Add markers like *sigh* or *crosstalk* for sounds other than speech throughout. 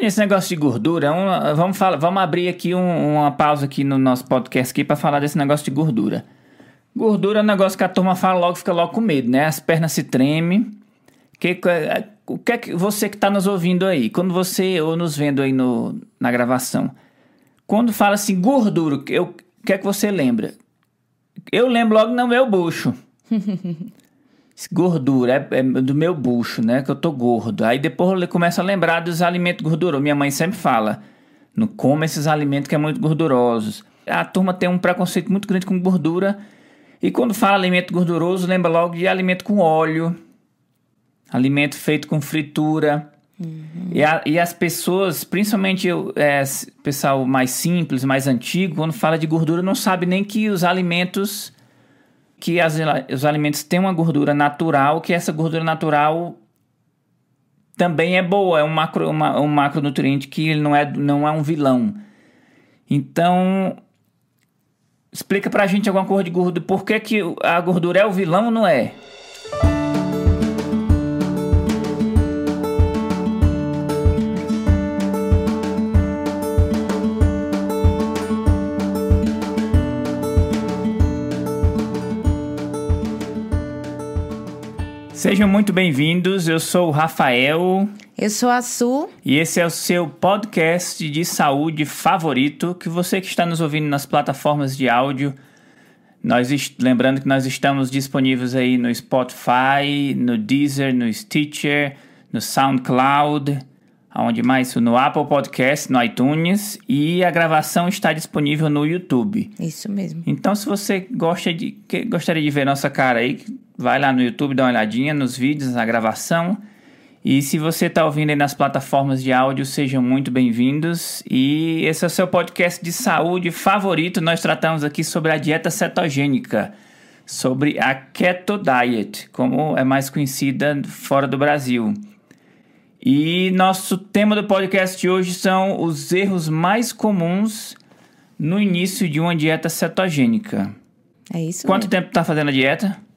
Esse negócio de gordura, um, vamos, falar, vamos abrir aqui um, uma pausa aqui no nosso podcast aqui para falar desse negócio de gordura. Gordura é um negócio que a turma fala logo, fica logo com medo, né? As pernas se tremem. Que, o que é que você que está nos ouvindo aí, quando você ou nos vendo aí no, na gravação, quando fala assim gordura, o que é que você lembra? Eu lembro logo no meu bucho. *laughs* Gordura, é, é, do meu bucho, né? Que eu tô gordo. Aí depois eu começo a lembrar dos alimentos gordurosos. Minha mãe sempre fala: não coma esses alimentos que é muito gordurosos. A turma tem um preconceito muito grande com gordura. E quando fala alimento gorduroso, lembra logo de alimento com óleo, alimento feito com fritura. Uhum. E, a, e, as pessoas, principalmente o é, pessoal mais simples, mais antigo, quando fala de gordura, não sabe nem que os alimentos que as, os alimentos têm uma gordura natural, que essa gordura natural também é boa, é um, macro, uma, um macronutriente que ele não é, não é um vilão. Então, explica pra gente alguma coisa de gordura, por que, que a gordura é o vilão ou não é? Sejam muito bem-vindos. Eu sou o Rafael. Eu sou a Su. E esse é o seu podcast de saúde favorito, que você que está nos ouvindo nas plataformas de áudio. Nós lembrando que nós estamos disponíveis aí no Spotify, no Deezer, no Stitcher, no SoundCloud, aonde mais? No Apple Podcast, no iTunes e a gravação está disponível no YouTube. Isso mesmo. Então, se você gosta de, gostaria de ver nossa cara aí, vai lá no YouTube, dá uma olhadinha nos vídeos, na gravação. E se você está ouvindo aí nas plataformas de áudio, sejam muito bem-vindos. E esse é o seu podcast de saúde favorito. Nós tratamos aqui sobre a dieta cetogênica, sobre a Keto Diet, como é mais conhecida fora do Brasil. E nosso tema do podcast de hoje são os erros mais comuns no início de uma dieta cetogênica. É isso Quanto mesmo. tempo tá fazendo a dieta?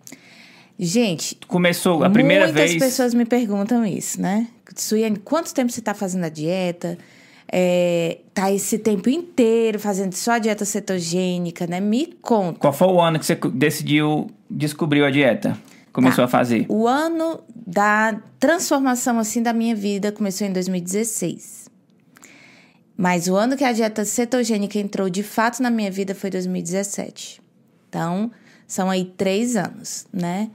Gente, começou a primeira muitas vez. Muitas pessoas me perguntam isso, né? Suiane, quanto tempo você está fazendo a dieta? É, tá esse tempo inteiro fazendo só a dieta cetogênica, né? Me conta. Qual foi o ano que você decidiu, descobriu a dieta? Começou tá. a fazer? O ano da transformação assim da minha vida começou em 2016. Mas o ano que a dieta cetogênica entrou de fato na minha vida foi 2017. Então, são aí três anos, né?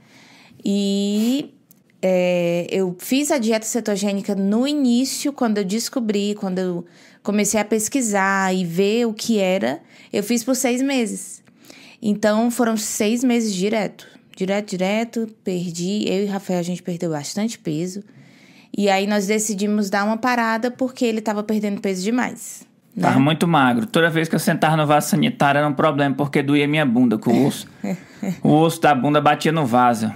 E é, eu fiz a dieta cetogênica no início, quando eu descobri, quando eu comecei a pesquisar e ver o que era, eu fiz por seis meses. Então, foram seis meses direto direto, direto, perdi. Eu e Rafael, a gente perdeu bastante peso. E aí nós decidimos dar uma parada porque ele estava perdendo peso demais. Né? Tava muito magro. Toda vez que eu sentava no vaso sanitário era um problema, porque doía minha bunda com o osso. o osso da bunda batia no vaso.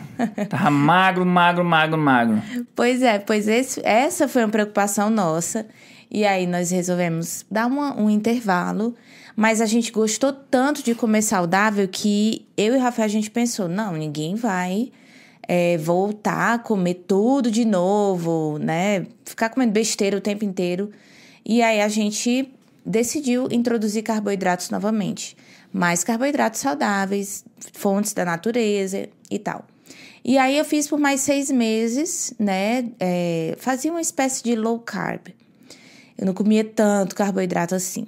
Tava magro, magro, magro, magro. Pois é, pois esse, essa foi uma preocupação nossa. E aí nós resolvemos dar uma, um intervalo mas a gente gostou tanto de comer saudável que eu e o Rafael a gente pensou: não, ninguém vai é, voltar a comer tudo de novo, né? Ficar comendo besteira o tempo inteiro. E aí a gente decidiu introduzir carboidratos novamente. Mais carboidratos saudáveis, fontes da natureza e tal. E aí eu fiz por mais seis meses, né? É, fazia uma espécie de low carb. Eu não comia tanto carboidrato assim.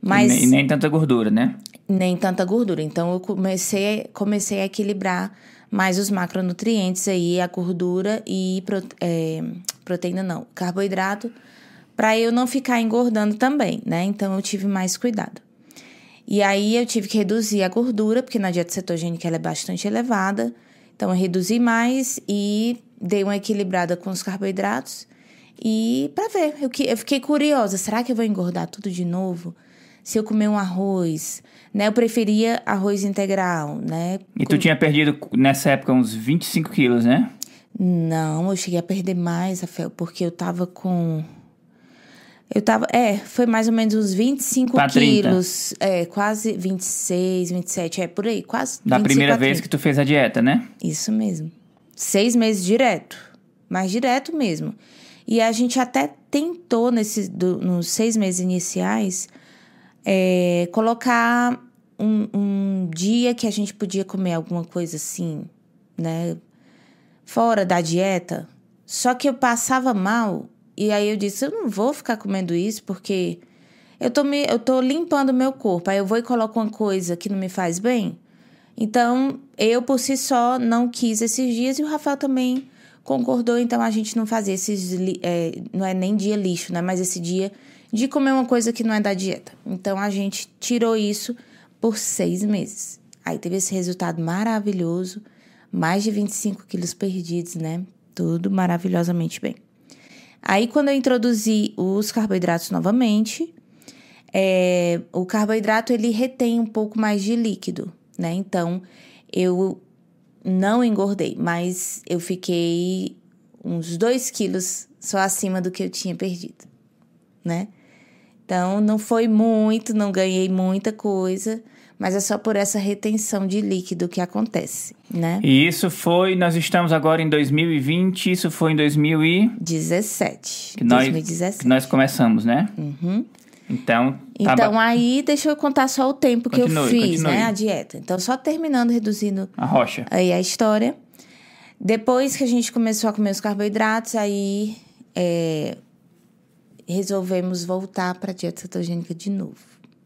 Mas, e, nem, e nem tanta gordura, né? Nem tanta gordura. Então eu comecei, comecei a equilibrar mais os macronutrientes aí, a gordura e é, proteína não, carboidrato, para eu não ficar engordando também, né? Então eu tive mais cuidado. E aí eu tive que reduzir a gordura, porque na dieta cetogênica ela é bastante elevada. Então eu reduzi mais e dei uma equilibrada com os carboidratos. E para ver, eu, eu fiquei curiosa, será que eu vou engordar tudo de novo? se eu comer um arroz, né? Eu preferia arroz integral, né? E tu tinha perdido nessa época uns 25 quilos, né? Não, eu cheguei a perder mais, Rafael, porque eu tava com. Eu tava. É, foi mais ou menos uns 25 pra quilos. 30. É, quase 26, 27, é por aí, quase. Da primeira vez que tu fez a dieta, né? Isso mesmo. Seis meses direto. Mais direto mesmo. E a gente até tentou, nesse, do, nos seis meses iniciais, é, colocar um, um dia que a gente podia comer alguma coisa assim, né? Fora da dieta. Só que eu passava mal. E aí eu disse: eu não vou ficar comendo isso porque eu tô, me, eu tô limpando meu corpo. Aí eu vou e coloco uma coisa que não me faz bem. Então, eu por si só não quis esses dias e o Rafael também concordou. Então, a gente não fazia esses. É, não é nem dia lixo, né? Mas esse dia de comer uma coisa que não é da dieta. Então, a gente tirou isso por seis meses. Aí teve esse resultado maravilhoso. Mais de 25 quilos perdidos, né? Tudo maravilhosamente bem. Aí, quando eu introduzi os carboidratos novamente, é, o carboidrato ele retém um pouco mais de líquido, né? Então, eu não engordei, mas eu fiquei uns 2 quilos só acima do que eu tinha perdido, né? Então, não foi muito, não ganhei muita coisa, mas é só por essa retenção de líquido que acontece, né? E isso foi, nós estamos agora em 2020, isso foi em 2017. Que nós, 2017. Que nós começamos, né? Uhum. Então, então tá aí, deixa eu contar só o tempo que continue, eu fiz, continue. né? A dieta. Então, só terminando, reduzindo a rocha. Aí a história. Depois que a gente começou a comer os carboidratos, aí é, resolvemos voltar para a dieta cetogênica de novo.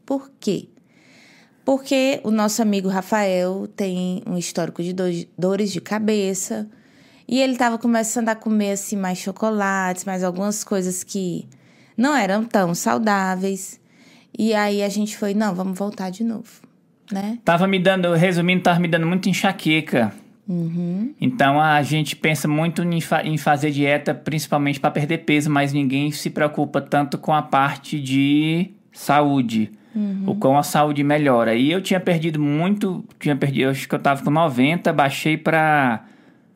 Por quê? Porque o nosso amigo Rafael tem um histórico de dores de cabeça e ele estava começando a comer assim mais chocolates, mais algumas coisas que não eram tão saudáveis. E aí a gente foi, não, vamos voltar de novo, né? Tava me dando, resumindo, tava me dando muito enxaqueca. Uhum. Então a gente pensa muito em, fa em fazer dieta principalmente para perder peso, mas ninguém se preocupa tanto com a parte de saúde. Uhum. O com a saúde melhora. E eu tinha perdido muito, tinha perdido, acho que eu tava com 90, baixei para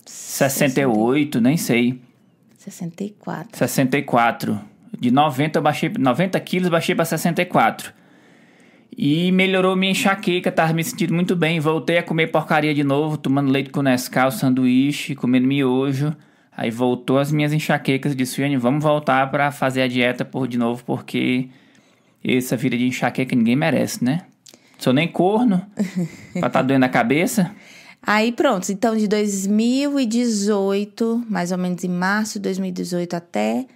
68, 60. nem sei. 64. 64. De 90 eu baixei 90 quilos, baixei para 64. E melhorou minha enxaqueca, tava me sentindo muito bem. Voltei a comer porcaria de novo, tomando leite com Nescau, sanduíche, comendo miojo. Aí voltou as minhas enxaquecas. Disse, Yane, vamos voltar para fazer a dieta por de novo, porque essa vida de enxaqueca ninguém merece, né? Sou nem corno, *laughs* pra tá doendo a cabeça. Aí pronto, então de 2018, mais ou menos em março de 2018 até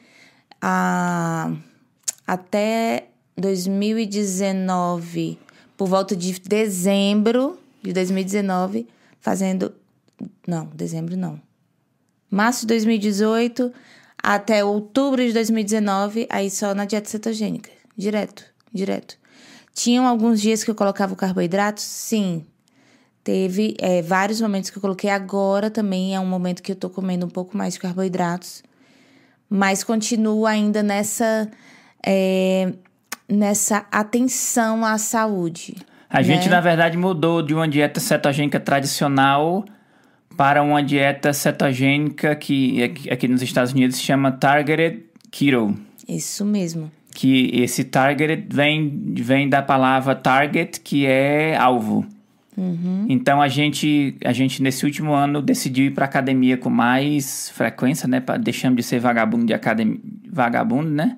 a, até 2019, por volta de dezembro de 2019, fazendo. Não, dezembro não. Março de 2018 até outubro de 2019, aí só na dieta cetogênica. Direto, direto. Tinham alguns dias que eu colocava o carboidrato? Sim. Teve é, vários momentos que eu coloquei. Agora também é um momento que eu tô comendo um pouco mais de carboidratos mas continuo ainda nessa, é, nessa atenção à saúde. A né? gente, na verdade, mudou de uma dieta cetogênica tradicional para uma dieta cetogênica que aqui nos Estados Unidos se chama Targeted Keto. Isso mesmo. Que esse targeted vem, vem da palavra target, que é alvo. Uhum. Então a gente, a gente nesse último ano decidiu ir para academia com mais frequência, né? Pra, deixando de ser vagabundo de academia, vagabundo, né?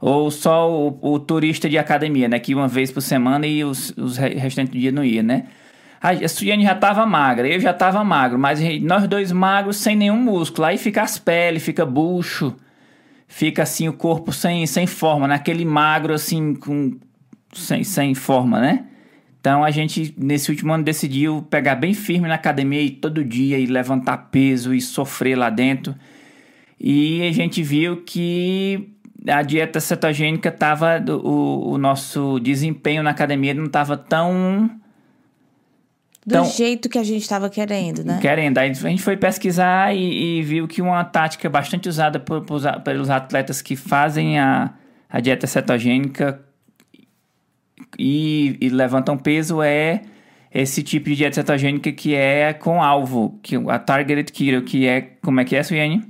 Ou só o, o, turista de academia, né? Que uma vez por semana e os, os restantes do dia não ia, né? A Suiane já tava magra, eu já tava magro, mas nós dois magros sem nenhum músculo. Aí fica as peles, fica bucho, fica assim o corpo sem, sem forma, naquele né? magro assim, com, sem, sem forma, né? Então a gente, nesse último ano, decidiu pegar bem firme na academia e todo dia e levantar peso e sofrer lá dentro. E a gente viu que a dieta cetogênica estava. O, o, nosso desempenho na academia não estava tão. Do tão, jeito que a gente estava querendo, né? Querendo. Aí a gente foi pesquisar e, e viu que uma tática bastante usada por, por, pelos atletas que fazem a, a dieta cetogênica e, e levantam peso é esse tipo de dieta cetogênica que é com alvo, que a targeted keto, que é como é que é, Suiane?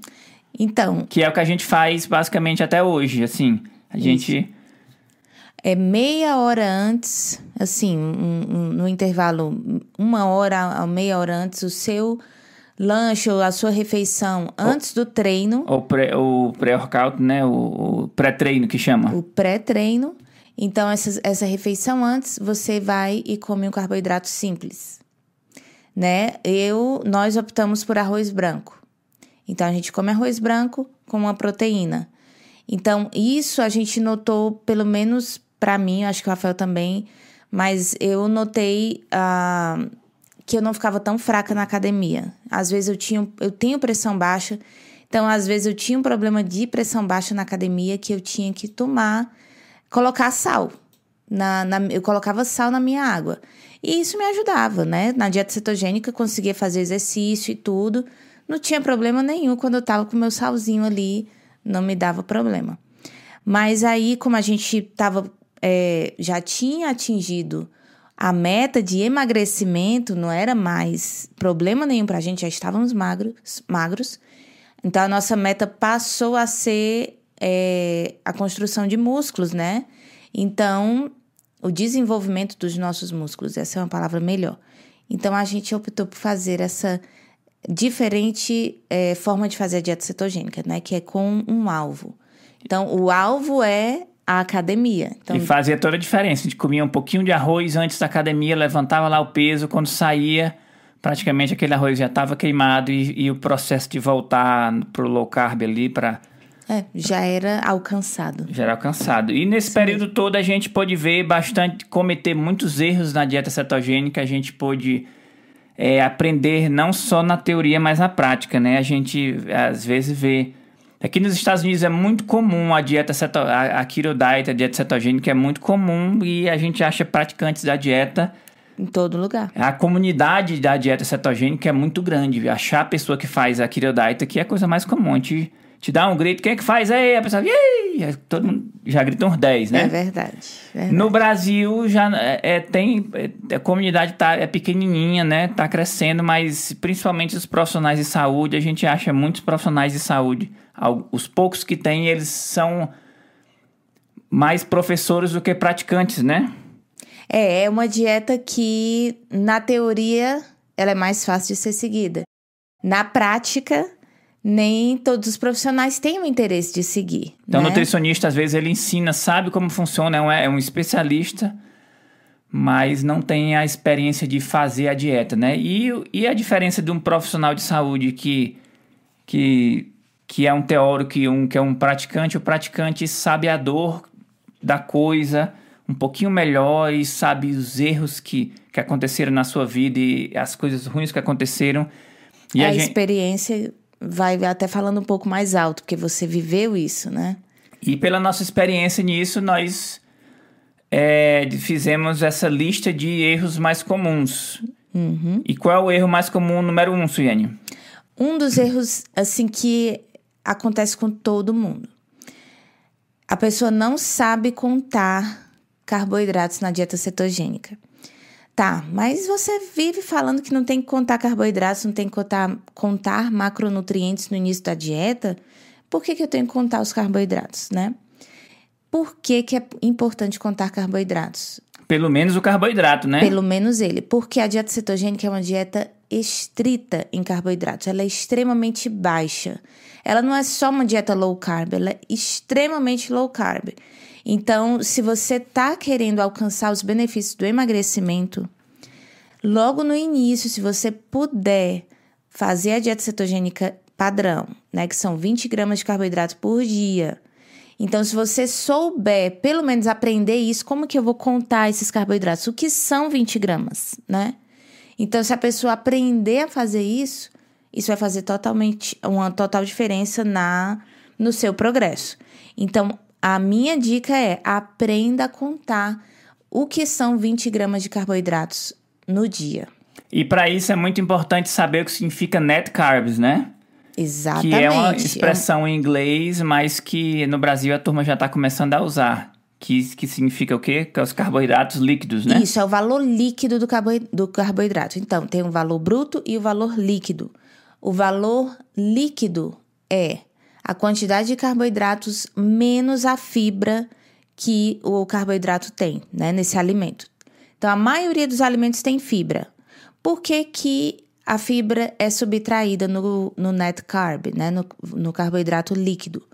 Então, que é o que a gente faz basicamente até hoje, assim, a isso. gente é meia hora antes, assim, um, um, no intervalo uma hora a meia hora antes, o seu lanche ou a sua refeição antes do treino, O pré- o pré-workout, né? O, o pré-treino que chama. o pré-treino. Então, essa, essa refeição antes, você vai e come um carboidrato simples. Né? Eu, nós optamos por arroz branco. Então, a gente come arroz branco com uma proteína. Então, isso a gente notou, pelo menos para mim, acho que o Rafael também, mas eu notei ah, que eu não ficava tão fraca na academia. Às vezes eu tinha, eu tenho pressão baixa, então às vezes eu tinha um problema de pressão baixa na academia que eu tinha que tomar, colocar sal. Na, na- eu colocava sal na minha água. E isso me ajudava, né? Na dieta cetogênica eu conseguia fazer exercício e tudo. Não tinha problema nenhum quando eu tava com meu salzinho ali, não me dava problema. Mas aí, como a gente tava, é, já tinha atingido a meta de emagrecimento, não era mais problema nenhum pra gente, já estávamos magros, magros. Então, a nossa meta passou a ser é, a construção de músculos, né? Então, o desenvolvimento dos nossos músculos, essa é uma palavra melhor. Então, a gente optou por fazer essa diferente é, forma de fazer a dieta cetogênica, né? Que é com um alvo. Então, o alvo é a academia. Então, E fazia toda a diferença. A gente comia um pouquinho de arroz antes da academia, levantava lá o peso, quando saía, praticamente aquele arroz já estava queimado e, e o processo de voltar pro low carb ali para é, já era alcançado. já era alcançado. E nesse período todo a gente pôde ver bastante, cometer muitos erros na dieta cetogênica, a gente pôde é, aprender não só na teoria, mas na prática, né? A gente às vezes vê. Aqui nos Estados Unidos é muito comum a dieta ceto, a, a keto diet, a dieta cetogênica é muito comum e a gente acha praticantes da dieta. Em todo lugar. A comunidade da dieta cetogênica é muito grande. Achar a pessoa que faz a keto diet aqui é a coisa mais comum. A gente te dá um grito, quem é que faz? Aí a pessoa, Yay! todo mundo já grita uns 10, né? É verdade. verdade. No Brasil já é, é, tem é, a comunidade tá é pequenininha, né? Tá crescendo, mas principalmente os profissionais de saúde, a gente acha muitos profissionais de saúde, os poucos que tem, eles são mais professores do que praticantes, né? É, é uma dieta que, na teoria, ela é mais fácil de ser seguida. Na prática, nem todos os profissionais têm o interesse de seguir. Então, o né? nutricionista, às vezes, ele ensina, sabe como funciona, é um, é um especialista, mas não tem a experiência de fazer a dieta, né? E, o- e a diferença de um profissional de saúde que, que, que é um teórico e um que é um praticante, o praticante sabe a dor da coisa um pouquinho melhor e sabe os erros que, que aconteceram na sua vida e as coisas ruins que aconteceram. E a a gente, experiência vai até falando um pouco mais alto, porque você viveu isso, né? E pela nossa experiência nisso, nós é, fizemos essa lista de erros mais comuns. E qual é o erro mais comum número um, Suiane? Um dos erros, assim, que acontece com todo mundo. A pessoa não sabe contar carboidratos na dieta cetogênica. Tá, mas você vive falando que não tem que contar carboidratos, não tem que contar, contar macronutrientes no início da dieta. Por que, que eu tenho que contar os carboidratos, né? Por que, que é importante contar carboidratos? Pelo menos o carboidrato, né? Pelo menos ele. Porque a dieta cetogênica é uma dieta estrita em carboidratos. Ela é extremamente baixa. Ela não é só uma dieta low carb, ela é extremamente low carb. Então, se você está querendo alcançar os benefícios do emagrecimento, logo no início, se você puder fazer a dieta cetogênica padrão, né, que são 20 gramas de carboidrato por dia. Então, se você souber, pelo menos aprender isso, como que eu vou contar esses carboidratos? O que são 20 gramas, né? Então, se a pessoa aprender a fazer isso, isso vai fazer totalmente uma total diferença na no seu progresso. Então, a minha dica é aprenda a contar o que são 20 gramas de carboidratos no dia. E para isso é muito importante saber o que significa net carbs, né? Exatamente. Que é uma É expressão em inglês, mas que no Brasil a turma já está começando a usar. Que, que significa o quê? Que é os carboidratos líquidos, né? Isso, é o valor líquido do, carbo- do carboidrato. Então, tem o valor bruto e o valor líquido. O valor líquido é a quantidade de carboidratos menos a fibra que o carboidrato tem, né, nesse alimento. Então, a maioria dos alimentos tem fibra. Por que, que a fibra é subtraída no, no net carb, né? no, no carboidrato líquido.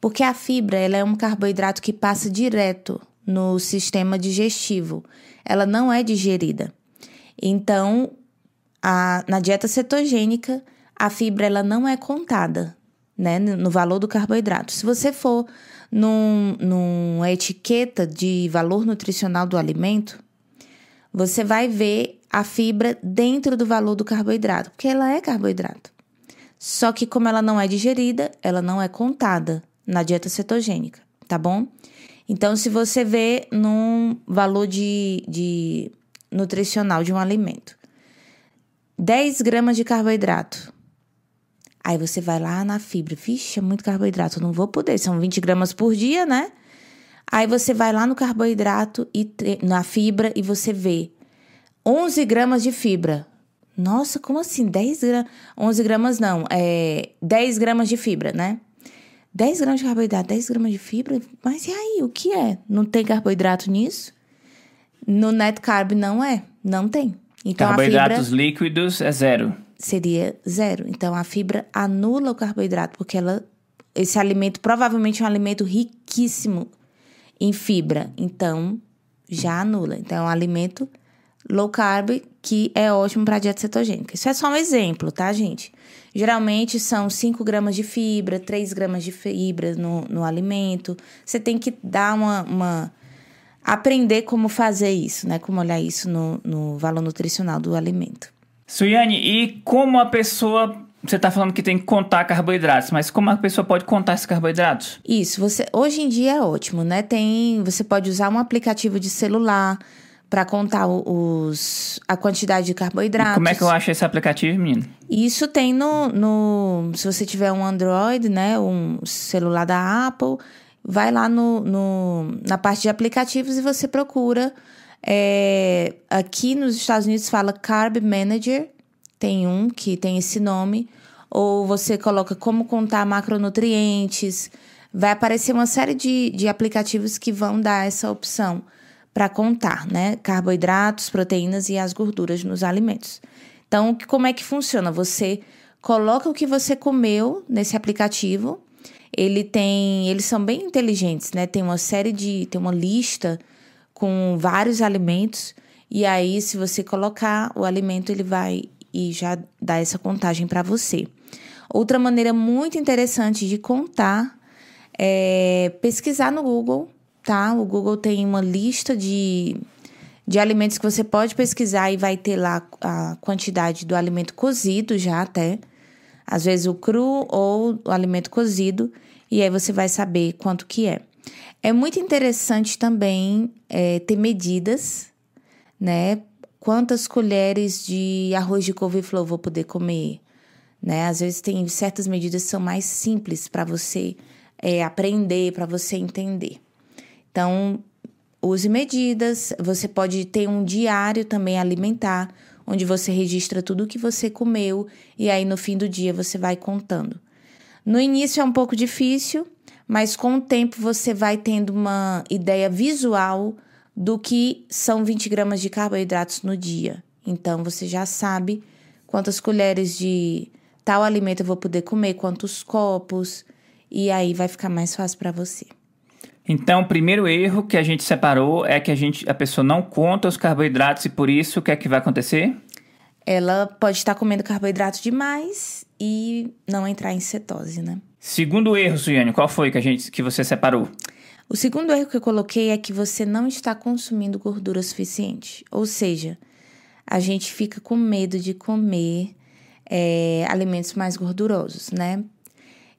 Porque a fibra ela é um carboidrato que passa direto no sistema digestivo. Ela não é digerida. Então, a, na dieta cetogênica, a fibra ela não é contada né, no valor do carboidrato. Se você for num, numa etiqueta de valor nutricional do alimento, você vai ver a fibra dentro do valor do carboidrato, porque ela é carboidrato. Só que como ela não é digerida, ela não é contada na dieta cetogênica, tá bom? Então, se você vê num valor de, de nutricional de um alimento, 10 gramas de carboidrato. Aí você vai lá na fibra, vixe, é muito carboidrato, não vou poder, são 20 gramas por dia, né? Aí você vai lá no carboidrato e na fibra e você vê 11 gramas de fibra. Nossa, como assim? 10 gramas? 11 gramas não, é 10 gramas de fibra, né? 10 gramas de carboidrato, 10 gramas de fibra? Mas e aí, o que é? Não tem carboidrato nisso? No net carb não é, não tem. Então Carboidratos fibra líquidos é zero. Seria zero. Então a fibra anula o carboidrato, porque ela, esse alimento provavelmente é um alimento riquíssimo em fibra. Então já anula. Então é um alimento low carb que é ótimo para dieta cetogênica. Isso é só um exemplo, tá, gente? Geralmente são 5 gramas de fibra, 3 gramas de fibra no, no alimento. Você tem que dar uma, uma. aprender como fazer isso, né? Como olhar isso no, no valor nutricional do alimento. Suiane, e como a pessoa você está falando que tem que contar carboidratos, mas como a pessoa pode contar esses carboidratos? Isso, você hoje em dia é ótimo, né? Tem, você pode usar um aplicativo de celular, para contar os, a quantidade de carboidratos. E como é que eu acho esse aplicativo, menino? Isso tem no, no. Se você tiver um Android, né? Um celular da Apple, vai lá no, no na parte de aplicativos e você procura. É, aqui nos Estados Unidos fala Carb Manager, tem um que tem esse nome. Ou você coloca como contar macronutrientes. Vai aparecer uma série de, de aplicativos que vão dar essa opção para contar, né? Carboidratos, proteínas e as gorduras nos alimentos. Então, como é que funciona? Você coloca o que você comeu nesse aplicativo. Ele tem, eles são bem inteligentes, né? Tem uma série de, tem uma lista com vários alimentos e aí se você colocar o alimento, ele vai e já dá essa contagem para você. Outra maneira muito interessante de contar é pesquisar no Google tá? O Google tem uma lista de, de alimentos que você pode pesquisar e vai ter lá a quantidade do alimento cozido já até. Às vezes o cru ou o alimento cozido. E aí você vai saber quanto que é. É muito interessante também é, ter medidas, né? Quantas colheres de arroz de couve-flor vou poder comer, né? Às vezes tem certas medidas que são mais simples para você é, aprender, para você entender. Então, use medidas. Você pode ter um diário também alimentar, onde você registra tudo o que você comeu e aí no fim do dia você vai contando. No início é um pouco difícil, mas com o tempo você vai tendo uma ideia visual do que são 20 gramas de carboidratos no dia. Então você já sabe quantas colheres de tal alimento eu vou poder comer, quantos copos, e aí vai ficar mais fácil para você. Então, o primeiro erro que a gente separou é que a, gente, a pessoa não conta os carboidratos e por isso o que é que vai acontecer? Ela pode estar comendo carboidrato demais e não entrar em cetose, né? Segundo erro, Suiane, qual foi que, a gente, que você separou? O segundo erro que eu coloquei é que você não está consumindo gordura suficiente. Ou seja, a gente fica com medo de comer é, alimentos mais gordurosos, né?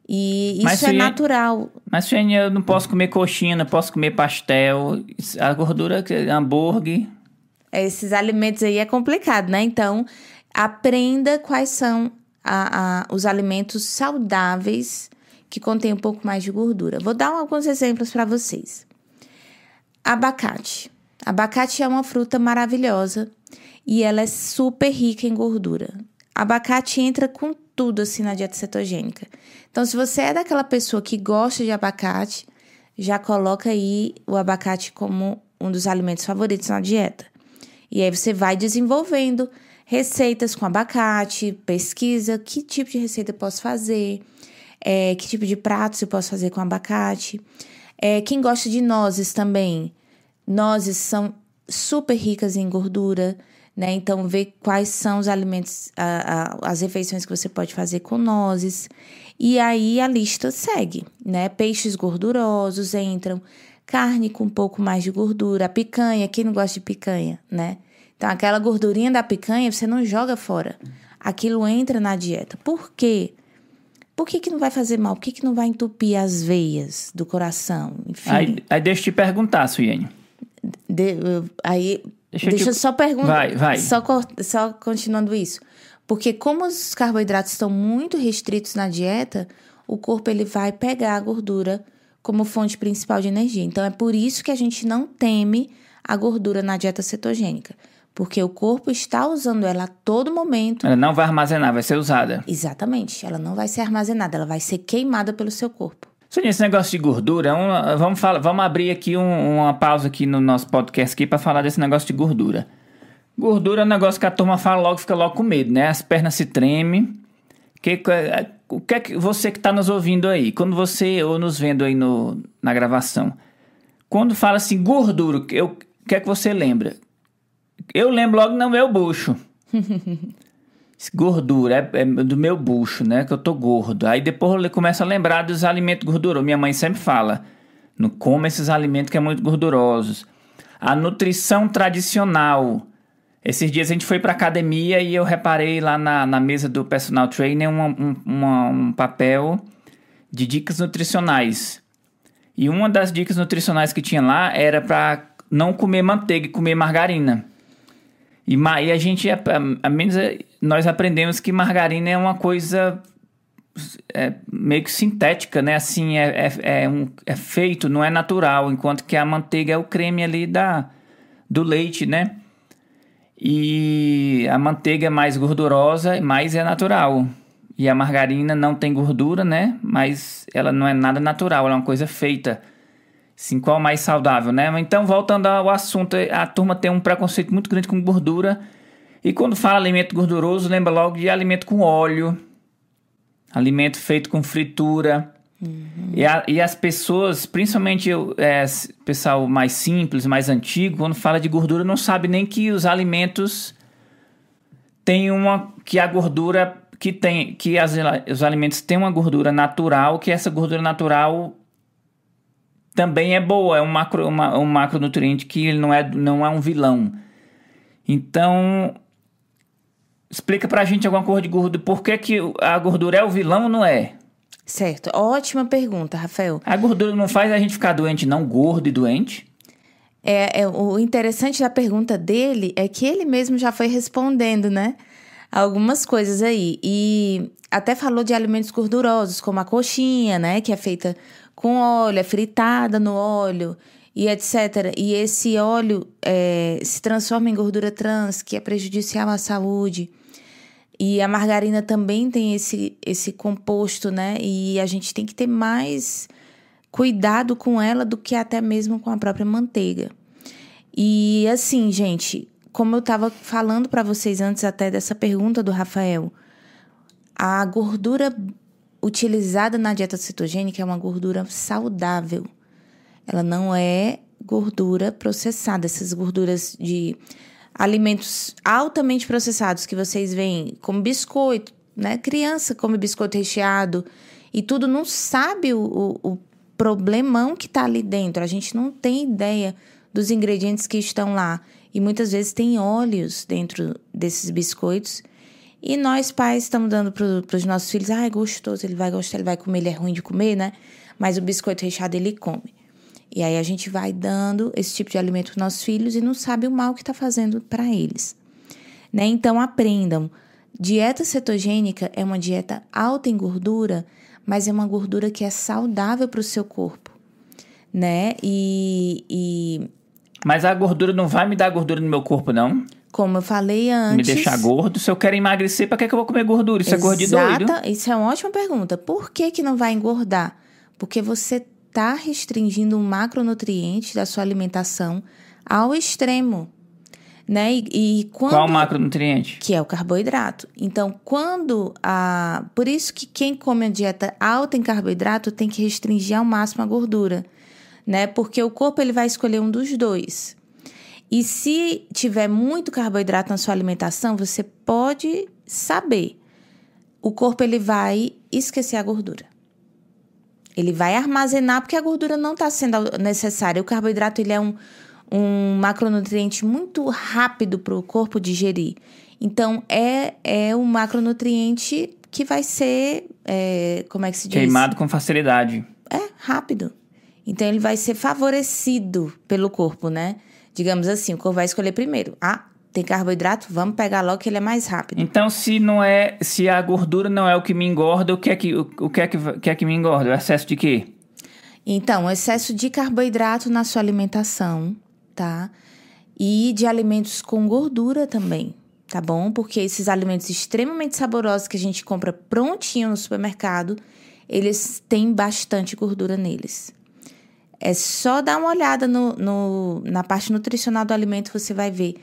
E isso mas, é natural. Mas, Suene, eu não posso comer coxinha, não posso comer pastel, a gordura, hambúrguer. Esses alimentos aí é complicado, né? Então, aprenda quais são a, a, os alimentos saudáveis que contêm um pouco mais de gordura. Vou dar alguns exemplos para vocês. Abacate. Abacate é uma fruta maravilhosa e ela é super rica em gordura. Abacate entra com tudo assim na dieta cetogênica. Então, se você é daquela pessoa que gosta de abacate, já coloca aí o abacate como um dos alimentos favoritos na dieta. E aí você vai desenvolvendo receitas com abacate, pesquisa que tipo de receita eu posso fazer, é, que tipo de pratos eu posso fazer com abacate. É, quem gosta de nozes também, nozes são super ricas em gordura, né? Então, ver quais são os alimentos, a, a, as refeições que você pode fazer com nozes. E aí a lista segue, né? Peixes gordurosos entram, carne com um pouco mais de gordura, picanha, quem não gosta de picanha, né? Então, aquela gordurinha da picanha você não joga fora. Aquilo entra na dieta. Por quê? Por que, que não vai fazer mal? Por que, que não vai entupir as veias do coração? Enfim. Aí, aí deixa eu te perguntar, Suiane. De, aí, deixa, deixa eu te... só perguntar. Vai, vai. Só, só continuando isso. Porque como os carboidratos estão muito restritos na dieta, o corpo ele vai pegar a gordura como fonte principal de energia. Então é por isso que a gente não teme a gordura na dieta cetogênica. Porque o corpo está usando ela a todo momento. Ela não vai armazenar, vai ser usada. Exatamente. Ela não vai ser armazenada, ela vai ser queimada pelo seu corpo. Sonia, esse negócio de gordura, é um, vamos, falar, vamos abrir aqui um, uma pausa aqui no nosso podcast aqui para falar desse negócio de gordura. Gordura é um negócio que a turma fala logo, fica logo com medo, né? As pernas se tremem. Que, o que é que você que está nos ouvindo aí, quando você ou nos vendo aí no, na gravação, quando fala assim gordura, o que é que você lembra? Eu lembro logo no meu bucho. *laughs* Gordura, é, é, do meu bucho, né? Que eu tô gordo. Aí depois eu começo a lembrar dos alimentos gordurosos. Minha mãe sempre fala: não coma esses alimentos que é muito gordurosos. A nutrição tradicional. Esses dias a gente foi pra academia e eu reparei lá na, na mesa do personal trainer uma, um, uma, um papel de dicas nutricionais. E uma das dicas nutricionais que tinha lá era para não comer manteiga e comer margarina. E, e a gente, a, a, menos é, nós aprendemos que margarina é uma coisa é, meio que sintética, né? Assim, é, é, é, um, é feito, não é natural, enquanto que a manteiga é o creme ali da, do leite, né? E a manteiga é mais gordurosa, mais é natural. E a margarina não tem gordura, né? Mas ela não é nada natural, ela é uma coisa feita. Sim, qual mais saudável, né? Então, voltando ao assunto, a turma tem um preconceito muito grande com gordura. E quando fala alimento gorduroso, lembra logo de alimento com óleo, alimento feito com fritura. Uhum. E, a, e, as pessoas, principalmente o é, pessoal mais simples, mais antigo, quando fala de gordura, não sabe nem que os alimentos têm uma. que a gordura. que tem. que as, os alimentos têm uma gordura natural, que essa gordura natural também é boa, é um, macro, uma, um macronutriente que ele não é, não é um vilão. Então, explica pra gente alguma coisa de gordura. Por que, que a gordura é o vilão ou não é? Certo, ótima pergunta, Rafael. A gordura não faz a gente ficar doente, não gordo e doente? É, é, o interessante da pergunta dele é que ele mesmo já foi respondendo, né? Algumas coisas aí. E até falou de alimentos gordurosos, como a coxinha, né? Que é feita com óleo, é fritada no óleo e etc. E esse óleo é, se transforma em gordura trans, que é prejudicial à saúde. E a margarina também tem esse, esse composto, né? E a gente tem que ter mais cuidado com ela do que até mesmo com a própria manteiga. E assim, gente, como eu estava falando para vocês antes até dessa pergunta do Rafael, a gordura utilizada na dieta cetogênica é uma gordura saudável. Ela não é gordura processada, essas gorduras de alimentos altamente processados que vocês veem, como biscoito, né? Criança come biscoito recheado e tudo não sabe o, o, o problemão que está ali dentro. A gente não tem ideia dos ingredientes que estão lá. E muitas vezes tem óleos dentro desses biscoitos e nós, pais, estamos dando para os nossos filhos, ah, é gostoso, ele vai gostar, ele vai comer, ele é ruim de comer, né? Mas o biscoito recheado ele come. E aí a gente vai dando esse tipo de alimento para nossos filhos e não sabe o mal que está fazendo para eles. Né? Então aprendam. Dieta cetogênica é uma dieta alta em gordura, mas é uma gordura que é saudável para o seu corpo, né? E, e, Mas a gordura não vai me dar gordura no meu corpo, não? Como eu falei antes. Me deixar gordo? Se eu quero emagrecer, para que, que eu vou comer gordura? Isso Exata, é gordo doido. Isso é uma ótima pergunta. Por que, que não vai engordar? Porque você está restringindo um macronutriente da sua alimentação ao extremo. né? E, e quando Qual macronutriente? que é o carboidrato. Então, quando a. Por isso que quem come a dieta alta em carboidrato tem que restringir ao máximo a gordura, né? Porque o corpo ele vai escolher um dos dois. E se tiver muito carboidrato na sua alimentação, você pode saber. O corpo ele vai esquecer a gordura. Ele vai armazenar porque a gordura não está sendo necessária. O carboidrato ele é um, um macronutriente muito rápido para o corpo digerir. Então, é, é um macronutriente que vai ser, é, como é que se diz? Queimado com facilidade. É, rápido. Então, ele vai ser favorecido pelo corpo, né? Digamos assim, o corpo vai escolher primeiro. Ah, tem carboidrato? Vamos pegar logo que ele é mais rápido. Então, se não é, se a gordura não é o que me engorda, o que é que, o, o que, é que, que é que me engorda? O excesso de quê? Então, o excesso de carboidrato na sua alimentação, tá? E de alimentos com gordura também, tá bom? Porque esses alimentos extremamente saborosos que a gente compra prontinho no supermercado, eles têm bastante gordura neles. É só dar uma olhada no, no, na parte nutricional do alimento, você vai ver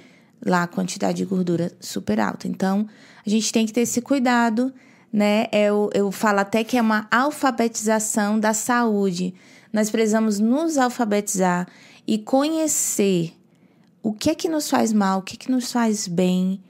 lá a quantidade de gordura super alta. Então, a gente tem que ter esse cuidado, né? Eu, eu falo até que é uma alfabetização da saúde. Nós precisamos nos alfabetizar e conhecer o que é que nos faz mal, o que é que nos faz bem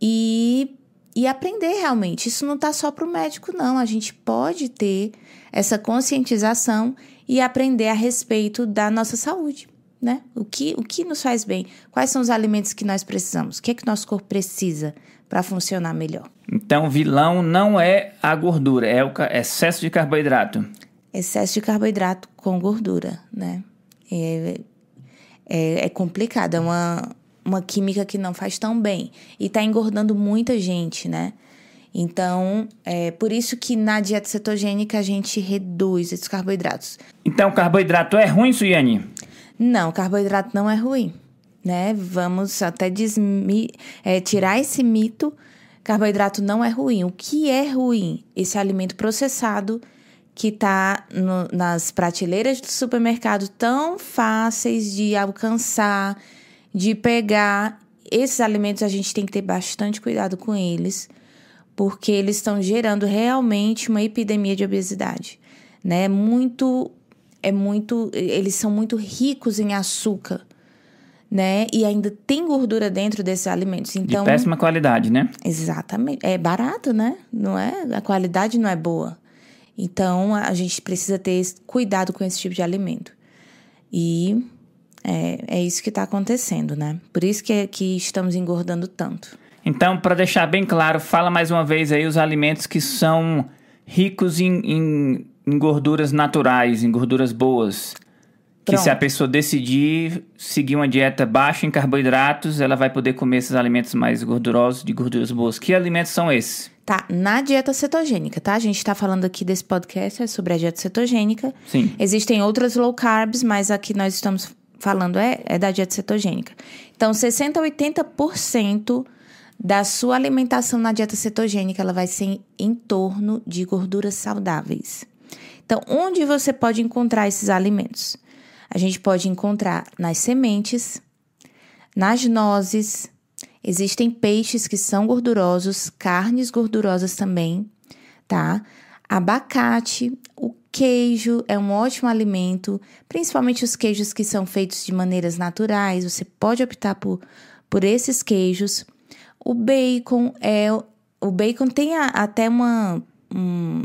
e, e aprender realmente. Isso não está só para o médico, não. A gente pode ter essa conscientização e aprender a respeito da nossa saúde. Né? O, que, o que nos faz bem? Quais são os alimentos que nós precisamos? O que é que nosso corpo precisa para funcionar melhor? Então, vilão não é a gordura, é o excesso de carboidrato. Excesso de carboidrato com gordura, né? É, é, é complicado, é uma, uma química que não faz tão bem. E está engordando muita gente, né? Então, é por isso que na dieta cetogênica a gente reduz esses carboidratos. Então, carboidrato é ruim, Suiane? Não, carboidrato não é ruim, né? Vamos até desmi é, tirar esse mito. Carboidrato não é ruim. O que é ruim? Esse alimento processado que está nas prateleiras do supermercado tão fáceis de alcançar, de pegar. Esses alimentos a gente tem que ter bastante cuidado com eles, porque eles estão gerando realmente uma epidemia de obesidade, né? Muito é muito, eles são muito ricos em açúcar, né? E ainda tem gordura dentro desses alimentos. Então, de péssima qualidade, né? Exatamente. É barato, né? Não é? A qualidade não é boa. Então, a gente precisa ter cuidado com esse tipo de alimento. E é, é isso que está acontecendo, né? Por isso que, é, que estamos engordando tanto. Então, para deixar bem claro, fala mais uma vez aí os alimentos que são ricos em, em, em gorduras naturais, em gorduras boas. Que Pronto. se a pessoa decidir seguir uma dieta baixa em carboidratos, ela vai poder comer esses alimentos mais gordurosos, de gorduras boas. Que alimentos são esses? Tá, na dieta cetogênica, tá? A gente tá falando aqui desse podcast é sobre a dieta cetogênica. Sim. Existem outras low carbs, mas aqui nós estamos falando é, é da dieta cetogênica. Então, 60 a 80% da sua alimentação na dieta cetogênica, ela vai ser em torno de gorduras saudáveis. Então, onde você pode encontrar esses alimentos? A gente pode encontrar nas sementes, nas nozes, existem peixes que são gordurosos, carnes gordurosas também, tá? Abacate, o queijo é um ótimo alimento, principalmente os queijos que são feitos de maneiras naturais, você pode optar por, por esses queijos. O bacon é. O bacon tem a, até uma. Um,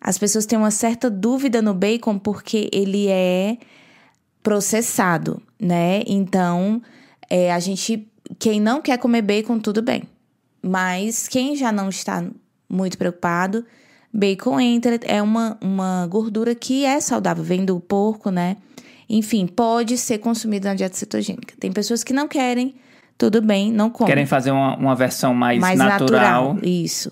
as pessoas têm uma certa dúvida no bacon porque ele é processado, né? Então, é, a gente. Quem não quer comer bacon, tudo bem. Mas quem já não está muito preocupado, bacon entra, é uma, uma gordura que é saudável, vem do porco, né? Enfim, pode ser consumido na dieta cetogênica. Tem pessoas que não querem, tudo bem, não comem. Querem fazer uma, uma versão mais, mais natural. natural. Isso.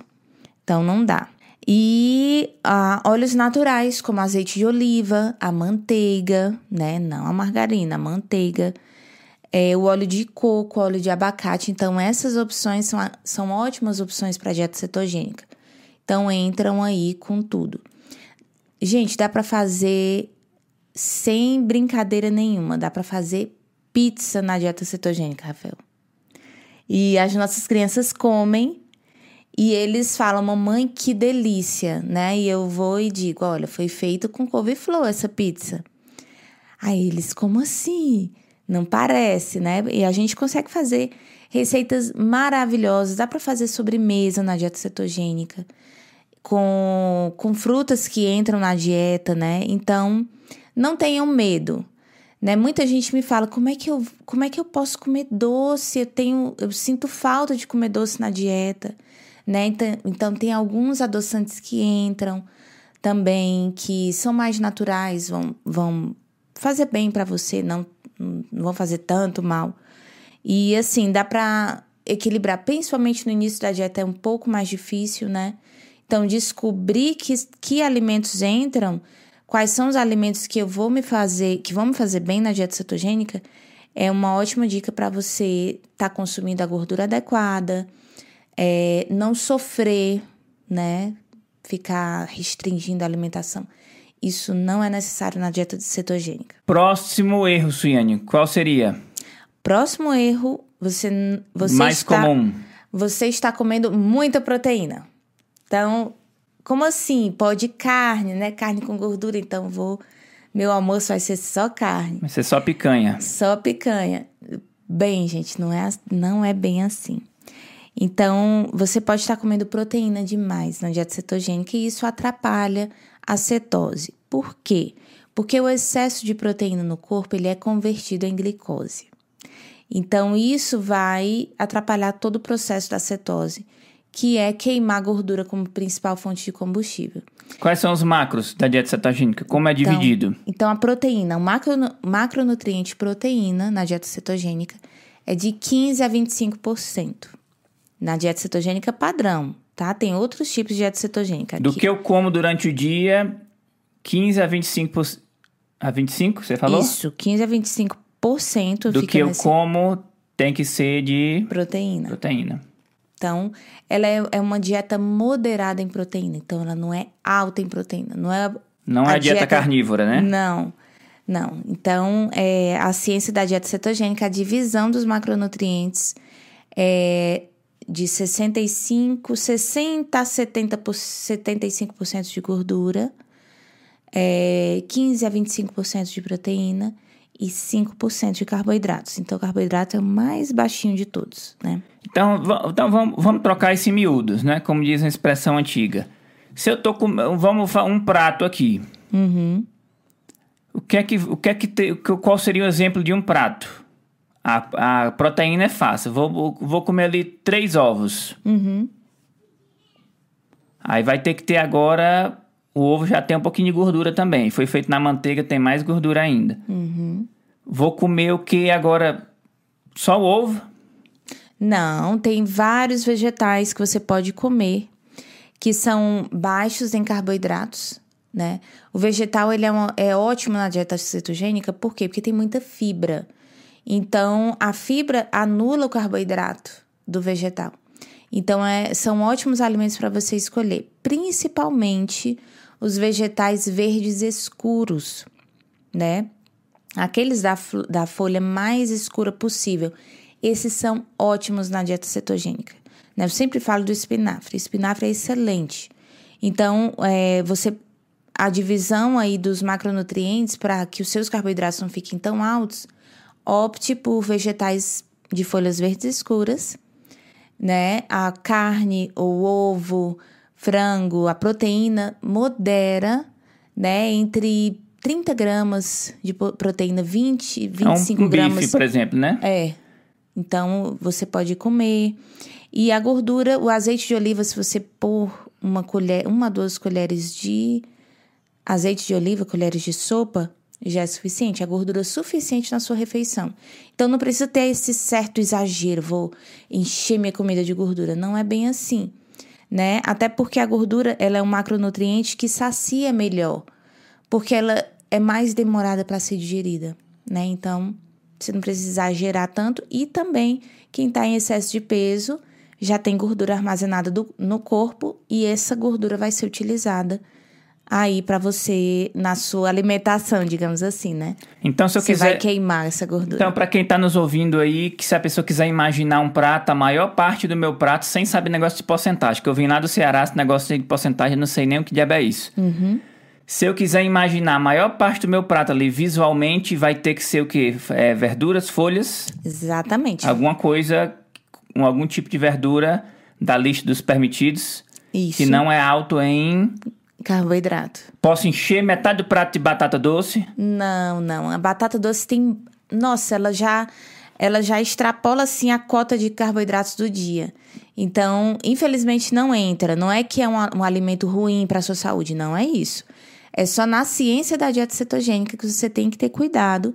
Então não dá. E ah, óleos naturais, como azeite de oliva, a manteiga, né? Não a margarina, a manteiga. É, o óleo de coco, óleo de abacate. Então, essas opções são, são ótimas opções para dieta cetogênica. Então, entram aí com tudo. Gente, dá para fazer sem brincadeira nenhuma. Dá para fazer pizza na dieta cetogênica, Rafael. E as nossas crianças comem e eles falam, mamãe, que delícia, né? E eu vou e digo, olha, foi feito com couve-flor essa pizza. Aí eles, como assim? Não parece, né? E a gente consegue fazer receitas maravilhosas. Dá para fazer sobremesa na dieta cetogênica, com, com frutas que entram na dieta, né? Então, não tenham medo. Né? Muita gente me fala como é que eu como é que eu posso comer doce? Eu tenho eu sinto falta de comer doce na dieta, né? Então, então tem alguns adoçantes que entram também que são mais naturais, vão vão fazer bem para você, não não vão fazer tanto mal. E assim, dá para equilibrar, principalmente no início da dieta é um pouco mais difícil, né? Então descobrir que que alimentos entram quais são os alimentos que eu vou me fazer, que vão me fazer bem na dieta cetogênica, é uma ótima dica para você estar tá consumindo a gordura adequada, é, não sofrer, né? Ficar restringindo a alimentação. Isso não é necessário na dieta cetogênica. Próximo erro, Suiane, qual seria? Próximo erro, você, você mais está, comum. Você está comendo muita proteína. Então, como assim? Pode carne, né? Carne com gordura, então vou. Meu almoço vai ser só carne. Vai ser só picanha. Só picanha. Bem, gente, não é, não é bem assim. Então, você pode estar comendo proteína demais na dieta cetogênica e isso atrapalha a cetose. Por quê? Porque o excesso de proteína no corpo ele é convertido em glicose. Então, isso vai atrapalhar todo o processo da cetose que é queimar gordura como principal fonte de combustível. Quais são os macros da dieta cetogênica? Como é então, dividido? Então, a proteína, o macro, macronutriente proteína na dieta cetogênica é de 15 a 25%. Na dieta cetogênica padrão, tá? Tem outros tipos de dieta cetogênica. Aqui. Do que eu como durante o dia, 15 a 25%. A 25, você falou? Isso, 15 a 25% Do que eu nesse... como tem que ser de proteína. Proteína. Então, ela é, é uma dieta moderada em proteína. Então, ela não é alta em proteína. Não é. Não é dieta, dieta carnívora, né? Não. Não. Então, é, a ciência da dieta cetogênica, a divisão dos macronutrientes é de 65, 60 a 70, 75% de gordura, é, 15 a 25% de proteína e 5% de carboidratos. Então, o carboidrato é o mais baixinho de todos, né? Então, então vamos, vamos trocar esse miúdos, né? Como diz a expressão antiga. Se eu tô com. Vamos um prato aqui. Uhum. O que é que, o que, é que te, qual seria o exemplo de um prato? A, a proteína é fácil. Vou, vou comer ali três ovos. Uhum. Aí vai ter que ter agora. O ovo já tem um pouquinho de gordura também. Foi feito na manteiga, tem mais gordura ainda. Uhum. Vou comer o que agora? Só o ovo? Não, tem vários vegetais que você pode comer que são baixos em carboidratos, né? O vegetal ele é, uma, é ótimo na dieta cetogênica, por quê? Porque tem muita fibra. Então, a fibra anula o carboidrato do vegetal. Então, é, são ótimos alimentos para você escolher, principalmente os vegetais verdes escuros, né? Aqueles da, da folha mais escura possível. Esses são ótimos na dieta cetogênica. Né? Eu sempre falo do espinafre. Espinafre é excelente. Então, é, você a divisão aí dos macronutrientes para que os seus carboidratos não fiquem tão altos, opte por vegetais de folhas verdes escuras, né? A carne, o ovo, frango, a proteína modera, né? Entre 30 gramas de proteína, 20, 25 é um gramas. Bife, por exemplo, né? É, então, você pode comer. E a gordura, o azeite de oliva, se você pôr uma colher, uma, duas colheres de azeite de oliva, colheres de sopa, já é suficiente. A gordura é suficiente na sua refeição. Então, não precisa ter esse certo exagero, vou encher minha comida de gordura. Não é bem assim, né? Até porque a gordura, ela é um macronutriente que sacia melhor. Porque ela é mais demorada para ser digerida, né? Então, você não precisa exagerar tanto. E também, quem está em excesso de peso já tem gordura armazenada do, no corpo e essa gordura vai ser utilizada aí para você na sua alimentação, digamos assim, né? Então, se eu você quiser. vai queimar essa gordura. Então, para quem tá nos ouvindo aí, que se a pessoa quiser imaginar um prato, a maior parte do meu prato, sem saber negócio de porcentagem, que eu vim lá do Ceará, esse negócio de porcentagem, eu não sei nem o que diabo é isso. Uhum. Se eu quiser imaginar a maior parte do meu prato ali visualmente, vai ter que ser o quê? É, verduras, folhas, Exatamente. alguma coisa, um- algum tipo de verdura da lista dos permitidos, Isso. que não é alto em. Carboidrato. Posso encher metade do prato de batata doce? Não, não. A batata doce tem. Nossa, ela já. Ela já extrapola assim a cota de carboidratos do dia. Então, infelizmente, não entra. Não é que é um, a- um alimento ruim para sua saúde, não é isso. É só na ciência da dieta cetogênica que você tem que ter cuidado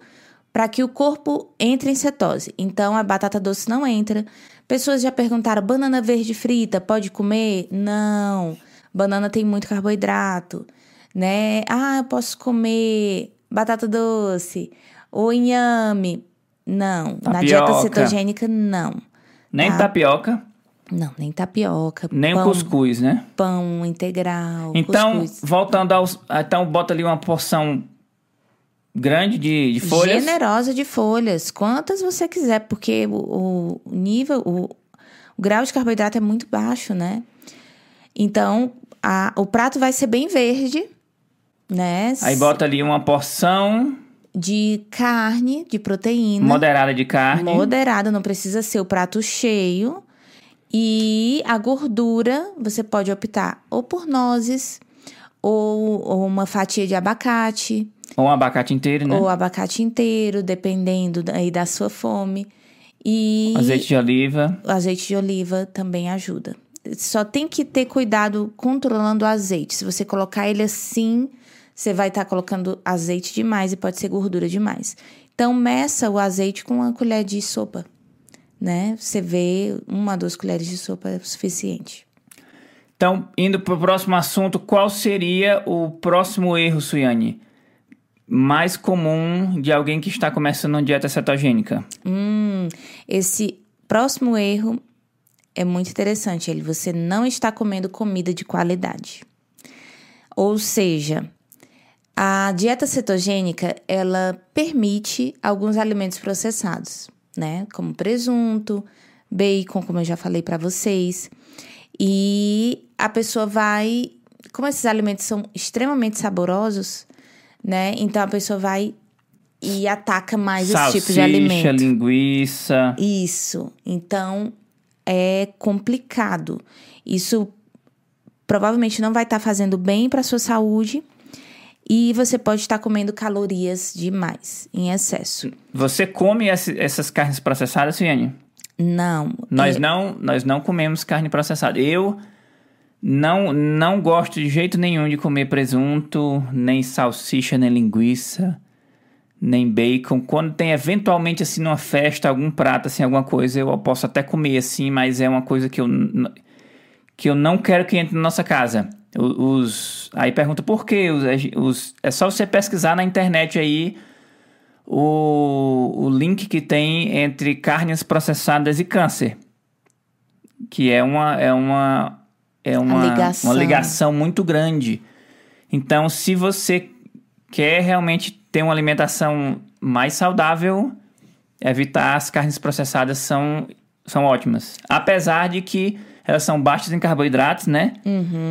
para que o corpo entre em cetose. Então, a batata doce não entra. Pessoas já perguntaram: banana verde frita pode comer? Não. Banana tem muito carboidrato, né? Ah, eu posso comer batata doce ou inhame. Não. Na dieta Tapioca. cetogênica, não. Nem Tá. tapioca, Não, nem tapioca, nem o pão, cuscuz, né? pão integral, Então, cuscuz. voltando aos. Então, bota ali uma porção grande de, de folhas. Generosa de folhas, quantas você quiser, porque o, o nível, o, o grau de carboidrato é muito baixo, né? Então, a- o prato vai ser bem verde, né? Aí bota ali uma porção De carne, de proteína. moderada de carne. Moderada, não precisa ser o prato cheio. E a gordura, você pode optar ou por nozes, ou, ou uma fatia de abacate, Ou um abacate inteiro, né? ou abacate inteiro, dependendo aí da sua fome. E Azeite de oliva. o azeite de oliva também ajuda. Só tem que ter cuidado controlando o azeite. Se você colocar ele assim, você vai estar colocando azeite demais e pode ser gordura demais. Então, meça o azeite com uma colher de sopa, né? Você vê uma, duas colheres de sopa é o suficiente. Então, indo para o próximo assunto, qual seria o próximo erro, Suiane? Mais comum de alguém que está começando uma dieta cetogênica? Hum, esse próximo erro é muito interessante. Ele você não está comendo comida de qualidade. Ou seja, a dieta cetogênica, ela permite alguns alimentos processados, né? Como presunto, bacon, como eu já falei para vocês. E a pessoa vai, como esses alimentos são extremamente saborosos, né? Então a pessoa vai e ataca mais esse tipo de Salsicha, alimento. linguiça. Isso. Então é complicado. Isso provavelmente não vai estar fazendo bem para sua saúde e você pode estar comendo calorias demais, em excesso. Você come esse- essas carnes processadas, Suiane? Não. Nós é- não, nós não comemos carne processada. Eu não não gosto de jeito nenhum de comer presunto, nem salsicha, nem linguiça, nem bacon. Quando tem eventualmente assim numa festa algum prato assim, alguma coisa, eu posso até comer assim, mas é uma coisa que eu que eu não quero que entre na nossa casa. Os, aí pergunta por quê? Os, os- é só você pesquisar na internet aí o, o link que tem entre carnes processadas e câncer. Que é uma, é uma, é uma, ligação. uma ligação muito grande. Então, se você quer realmente ter uma alimentação mais saudável, evitar as carnes processadas são, são ótimas. Apesar de que elas são baixas em carboidratos, né?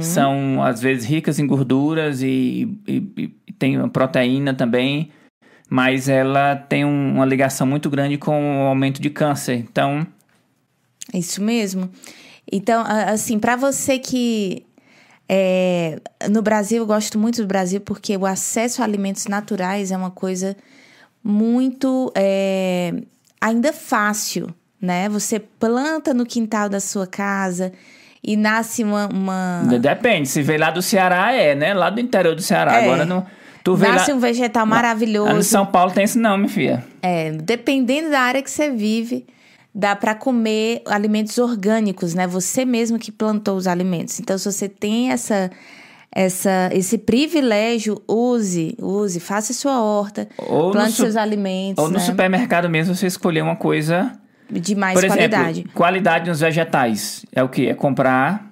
São, às vezes, ricas em gorduras e, e, e tem proteína também. Mas ela tem um- uma ligação muito grande com o aumento de câncer. Então, Isso mesmo. Então, assim, para você que é, no Brasil, eu gosto muito do Brasil porque o acesso a alimentos naturais é uma coisa muito é, ainda fácil, né? Você planta no quintal da sua casa e nasce uma, uma- depende. Se veio lá do Ceará, é, né? Lá do interior do Ceará. É. Agora, não, tu vê lá... nasce um vegetal Lá no maravilhoso. São Paulo tem esse não, minha filha. É, dependendo da área que você vive, dá para comer alimentos orgânicos, né? Você mesmo que plantou os alimentos. Então, se você tem essa, essa, esse privilégio, use, use, faça sua horta, Ou no plante su- seus alimentos, Ou no né? supermercado mesmo, você escolher uma coisa... de mais Por exemplo, qualidade. qualidade nos vegetais. É o que? É comprar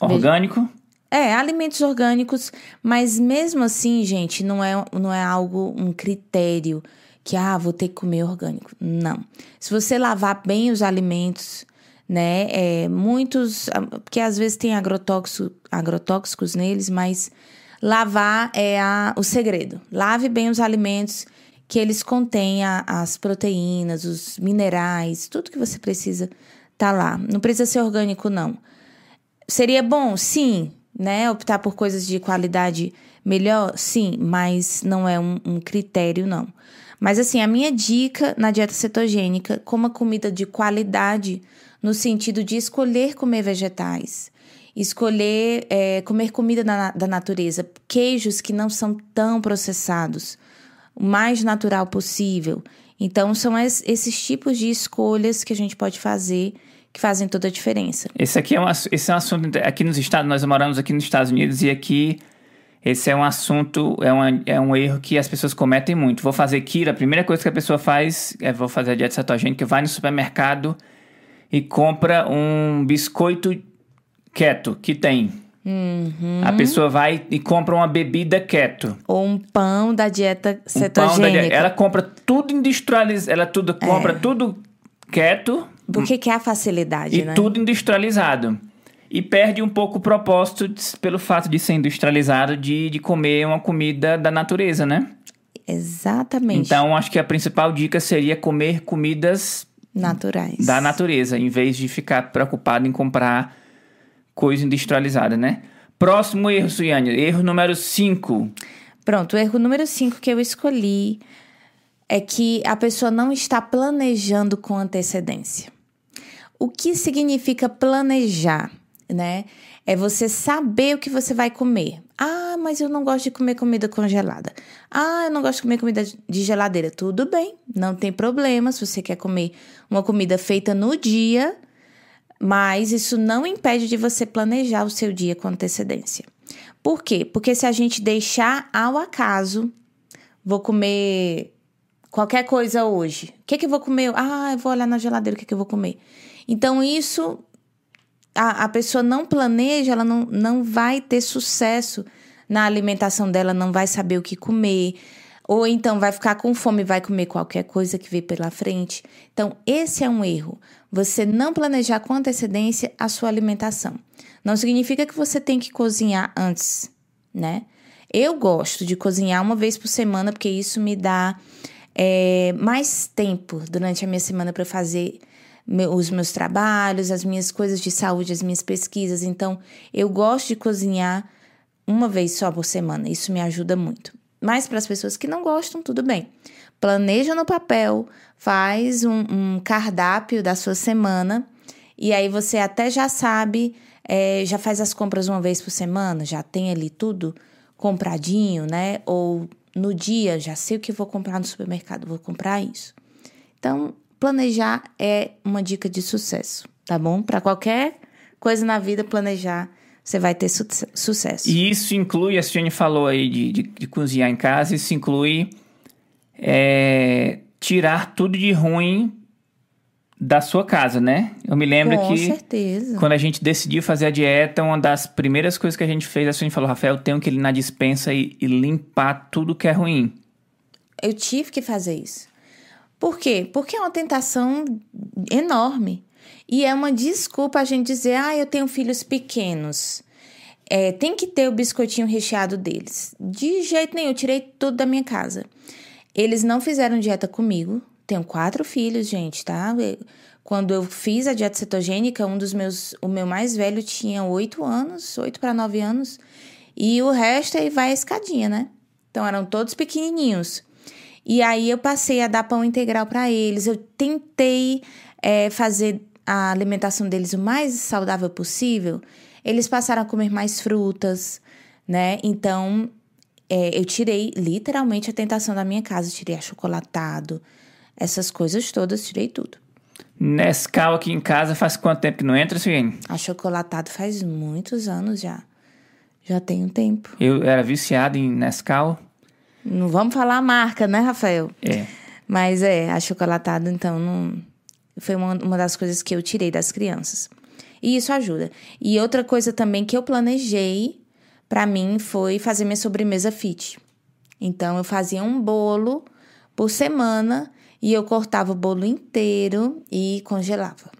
orgânico, É, alimentos orgânicos, mas mesmo assim, gente, não é, não é algo, um critério que, ah, vou ter que comer orgânico. Não. Se você lavar bem os alimentos, né, é, muitos, porque às vezes tem agrotóxico, agrotóxicos neles, mas lavar é a, o segredo. Lave bem os alimentos, que eles contêm as proteínas, os minerais, tudo que você precisa tá lá. Não precisa ser orgânico, não. Seria bom? Sim, né? Optar por coisas de qualidade melhor? Sim, mas não é um, um critério, não. Mas assim, a minha dica na dieta cetogênica, coma comida de qualidade no sentido de escolher comer vegetais, escolher é, comer comida da, da natureza, queijos que não são tão processados, o mais natural possível. Então, são esses tipos de escolhas que a gente pode fazer que fazem toda a diferença. Esse aqui é um, esse é um assunto aqui nos Estados, nós moramos aqui nos Estados Unidos e aqui esse é um assunto, é, uma, é um erro que as pessoas cometem muito. Vou fazer Kira, a primeira coisa que a pessoa faz é vou fazer a dieta cetogênica, vai no supermercado e compra um biscoito keto que tem. Uhum. A pessoa vai e compra uma bebida keto. Ou um pão da dieta cetogênica. Um da, ela compra tudo industrializado, ela tudo compra é. tudo keto porque que é a facilidade, e né? tudo industrializado. E perde um pouco o propósito pelo fato de ser industrializado de, de comer uma comida da natureza, né? Exatamente. Então, acho que a principal dica seria comer comidas naturais da natureza, em vez de ficar preocupado em comprar coisa industrializada, né? Próximo erro, Suiane, erro número 5. Pronto, o erro número 5 que eu escolhi é que a pessoa não está planejando com antecedência. O que significa planejar, né? É você saber o que você vai comer. Ah, mas eu não gosto de comer comida congelada. Ah, eu não gosto de comer comida de geladeira. Tudo bem, não tem problema se você quer comer uma comida feita no dia, mas isso não impede de você planejar o seu dia com antecedência. Por quê? Porque se a gente deixar ao acaso, vou comer qualquer coisa hoje. O que, que eu vou comer? Ah, eu vou olhar na geladeira o que, que eu vou comer. Então, isso, a, a pessoa não planeja, ela não, não vai ter sucesso na alimentação dela, não vai saber o que comer. Ou então vai ficar com fome e vai comer qualquer coisa que vê pela frente. Então, esse é um erro. Você não planejar com antecedência a sua alimentação. Não significa que você tem que cozinhar antes, né? Eu gosto de cozinhar uma vez por semana, porque isso me dá é, mais tempo durante a minha semana para fazer meu, os meus trabalhos, as minhas coisas de saúde, as minhas pesquisas. Então, eu gosto de cozinhar uma vez só por semana. Isso me ajuda muito. Mas para as pessoas que não gostam, tudo bem. Planeja no papel, faz um, um cardápio da sua semana e aí você até já sabe, é, já faz as compras uma vez por semana, já tem ali tudo compradinho, né? Ou no dia, já sei o que vou comprar no supermercado, vou comprar isso. Então, planejar é uma dica de sucesso, tá bom? Para qualquer coisa na vida, planejar, você vai ter su sucesso. E isso inclui, a Ciane falou aí de, de, de, cozinhar em casa, isso inclui é, tirar tudo de ruim da sua casa, né? Eu me lembro Com que certeza. quando a gente decidiu fazer a dieta, uma das primeiras coisas que a gente fez, a Ciane falou, Rafael, eu tenho que ir na dispensa e, e limpar tudo que é ruim. Eu tive que fazer isso. Por quê? Porque é uma tentação enorme. E é uma desculpa a gente dizer, ah, eu tenho filhos pequenos. É, tem que ter o biscoitinho recheado deles. De jeito nenhum, eu tirei tudo da minha casa. Eles não fizeram dieta comigo. Tenho quatro filhos, gente, tá? Quando eu fiz a dieta cetogênica, um dos meus, o meu mais velho tinha oito anos, oito para nove anos, e o resto aí vai a escadinha, né? Então eram todos pequenininhos. E aí eu passei a dar pão integral para eles. Eu tentei é, fazer a alimentação deles o mais saudável possível. Eles passaram a comer mais frutas, né? Então é, eu tirei literalmente a tentação da minha casa. Tirei achocolatado, essas coisas todas, tirei tudo. Nescau aqui em casa faz quanto tempo que não entra, Suene? Achocolatado faz muitos anos já. Já tem um tempo. Eu era viciado em Nescau. Não vamos falar a marca, né, Rafael? É. Mas é, achocolatado, então, não... foi uma, uma das coisas que eu tirei das crianças. E isso ajuda. E outra coisa também que eu planejei para mim foi fazer minha sobremesa fit. Então eu fazia um bolo por semana e eu cortava o bolo inteiro e congelava.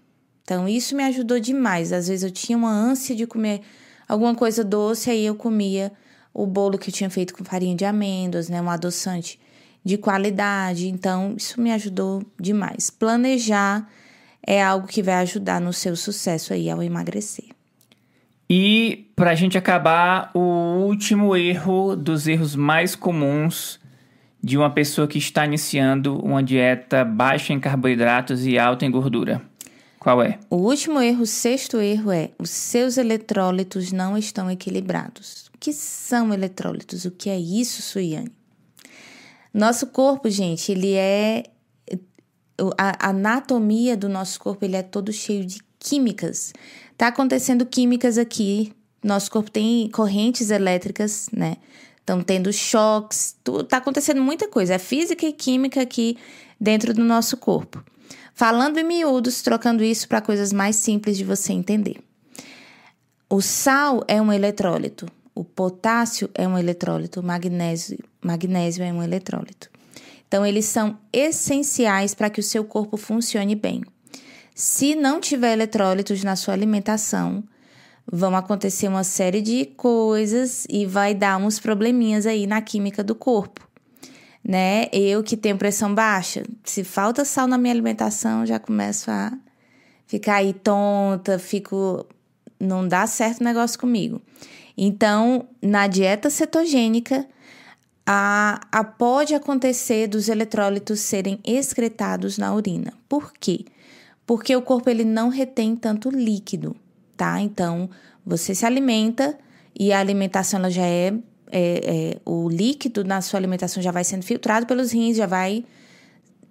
Então isso me ajudou demais. Às vezes eu tinha uma ânsia de comer alguma coisa doce, aí eu comia o bolo que eu tinha feito com farinha de amêndoas, né, um adoçante de qualidade. Então isso me ajudou demais. Planejar é algo que vai ajudar no seu sucesso aí ao emagrecer. E para a gente acabar, o último erro dos erros mais comuns de uma pessoa que está iniciando uma dieta baixa em carboidratos e alta em gordura. Qual é? O último erro, o sexto erro é: os seus eletrólitos não estão equilibrados. O que são eletrólitos? O que é isso, Suiane? Nosso corpo, gente, ele é a anatomia do nosso corpo, ele é todo cheio de químicas. Tá acontecendo químicas aqui. Nosso corpo tem correntes elétricas, né? Estão tendo choques, tá acontecendo muita coisa. É física e química aqui dentro do nosso corpo. Falando em miúdos, trocando isso para coisas mais simples de você entender. O sal é um eletrólito, o potássio é um eletrólito, o magnésio, magnésio é um eletrólito. Então, eles são essenciais para que o seu corpo funcione bem. Se não tiver eletrólitos na sua alimentação, vão acontecer uma série de coisas e vai dar uns probleminhas aí na química do corpo. Né? Eu que tenho pressão baixa, se falta sal na minha alimentação, já começo a ficar aí tonta, fico não dá certo o negócio comigo. Então, na dieta cetogênica, a, a pode acontecer dos eletrólitos serem excretados na urina. Por quê? Porque o corpo ele não retém tanto líquido tá? Então, você se alimenta e a alimentação ela já é, é, é, o líquido na sua alimentação já vai sendo filtrado pelos rins, já vai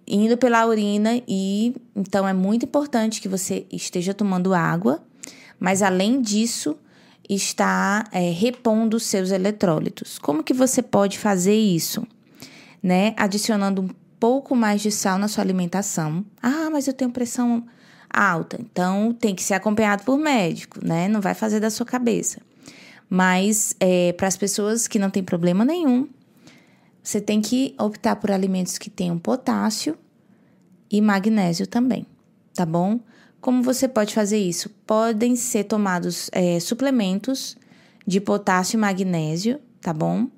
indo pela urina e então é muito importante que você esteja tomando água, mas além disso está é, repondo seus eletrólitos. Como que você pode fazer isso? Né? Adicionando um pouco mais de sal na sua alimentação. Ah, mas eu tenho pressão alta. Então, tem que ser acompanhado por médico, né? Não vai fazer da sua cabeça. Mas, é, para as pessoas que não têm problema nenhum, você tem que optar por alimentos que tenham potássio e magnésio também, tá bom? Como você pode fazer isso? Podem ser tomados é, suplementos de potássio e magnésio, tá bom?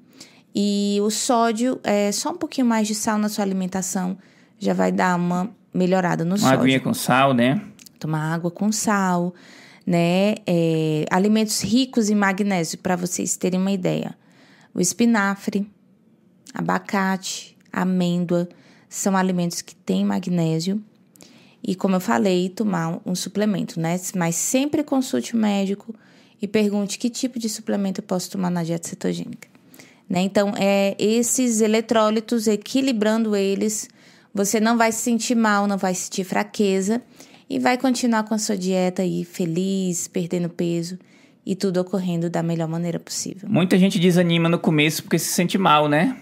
E o sódio, é só um pouquinho mais de sal na sua alimentação já vai dar uma melhorada no Uma sódio. aguinha com sal, né? Tomar água com sal, né? É, alimentos ricos em magnésio, para vocês terem uma ideia. O espinafre, abacate, amêndoa, são alimentos que têm magnésio. E como eu falei, tomar um suplemento, né? Mas sempre consulte o médico e pergunte que tipo de suplemento eu posso tomar na dieta cetogênica. Né? Então, é esses eletrólitos, equilibrando eles, você não vai se sentir mal, não vai sentir fraqueza e vai continuar com a sua dieta aí feliz, perdendo peso e tudo ocorrendo da melhor maneira possível. Muita gente desanima no começo porque se sente mal, né?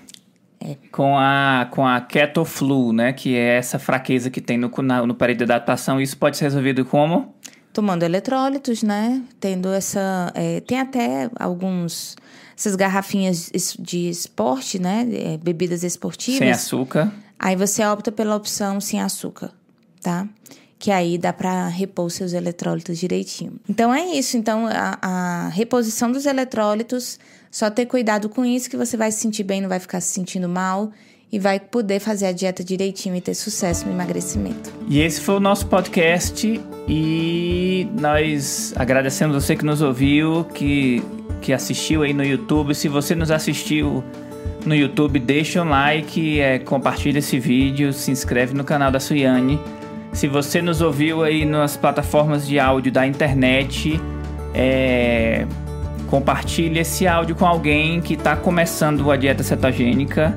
É. Com a, com a keto flu, né? Que é essa fraqueza que tem no, na, no período de adaptação. Isso pode ser resolvido como? Tomando eletrólitos, né? Tendo essa. É, tem até alguns. Essas garrafinhas de esporte, né? É, bebidas esportivas. Sem açúcar. Aí você opta pela opção sem açúcar, tá? Que aí dá para repor seus eletrólitos direitinho. Então é isso. Então a, a, reposição dos eletrólitos, só ter cuidado com isso que você vai se sentir bem, não vai ficar se sentindo mal e vai poder fazer a dieta direitinho e ter sucesso no emagrecimento. E esse foi o nosso podcast e nós agradecemos você que nos ouviu, que, que assistiu aí no YouTube. Se você nos assistiu no YouTube, deixa um like, é, compartilha esse vídeo, se inscreve no canal da Suiane. Se você nos ouviu aí nas plataformas de áudio da internet, é, compartilhe esse áudio com alguém que está começando a dieta cetogênica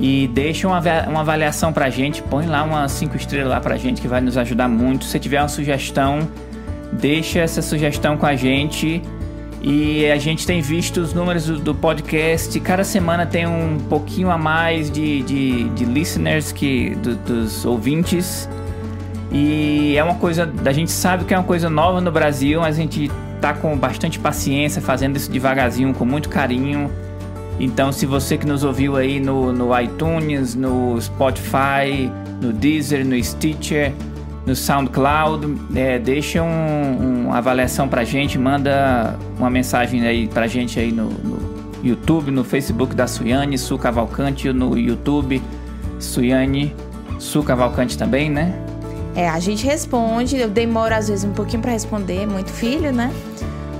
e deixa uma, uma avaliação pra gente, põe lá umas 5 estrelas lá pra gente que vai nos ajudar muito. Se tiver uma sugestão, deixa essa sugestão com a gente. E a gente tem visto os números do, do podcast. Cada semana tem um pouquinho a mais de, de, de listeners que, do, dos ouvintes. E é uma coisa, a gente sabe que é uma coisa nova no Brasil, mas a gente tá com bastante paciência, fazendo isso devagarzinho, com muito carinho. Então, se você que nos ouviu aí no, no iTunes, no Spotify, no Deezer, no Stitcher, no SoundCloud, é, deixa um, uma avaliação pra gente, manda uma mensagem aí pra gente aí no, no YouTube, no Facebook da Suiane, Su Cavalcante, no YouTube, Suiane, Su Cavalcante também, né? É, a gente responde, eu demoro às vezes um pouquinho para responder, muito filho, né?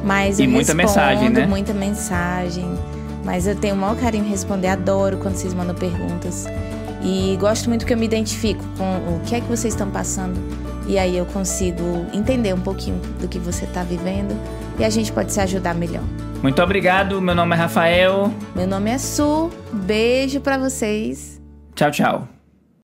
Mas e muita respondo, mensagem, né? muita mensagem. Mas eu tenho o maior carinho em responder, adoro quando vocês mandam perguntas. E gosto muito que eu me identifico com o que é que vocês estão passando. E aí eu consigo entender um pouquinho do que você está vivendo e a gente pode se ajudar melhor. Muito obrigado, meu nome é Rafael. Meu nome é Su. Beijo para vocês. Tchau, tchau.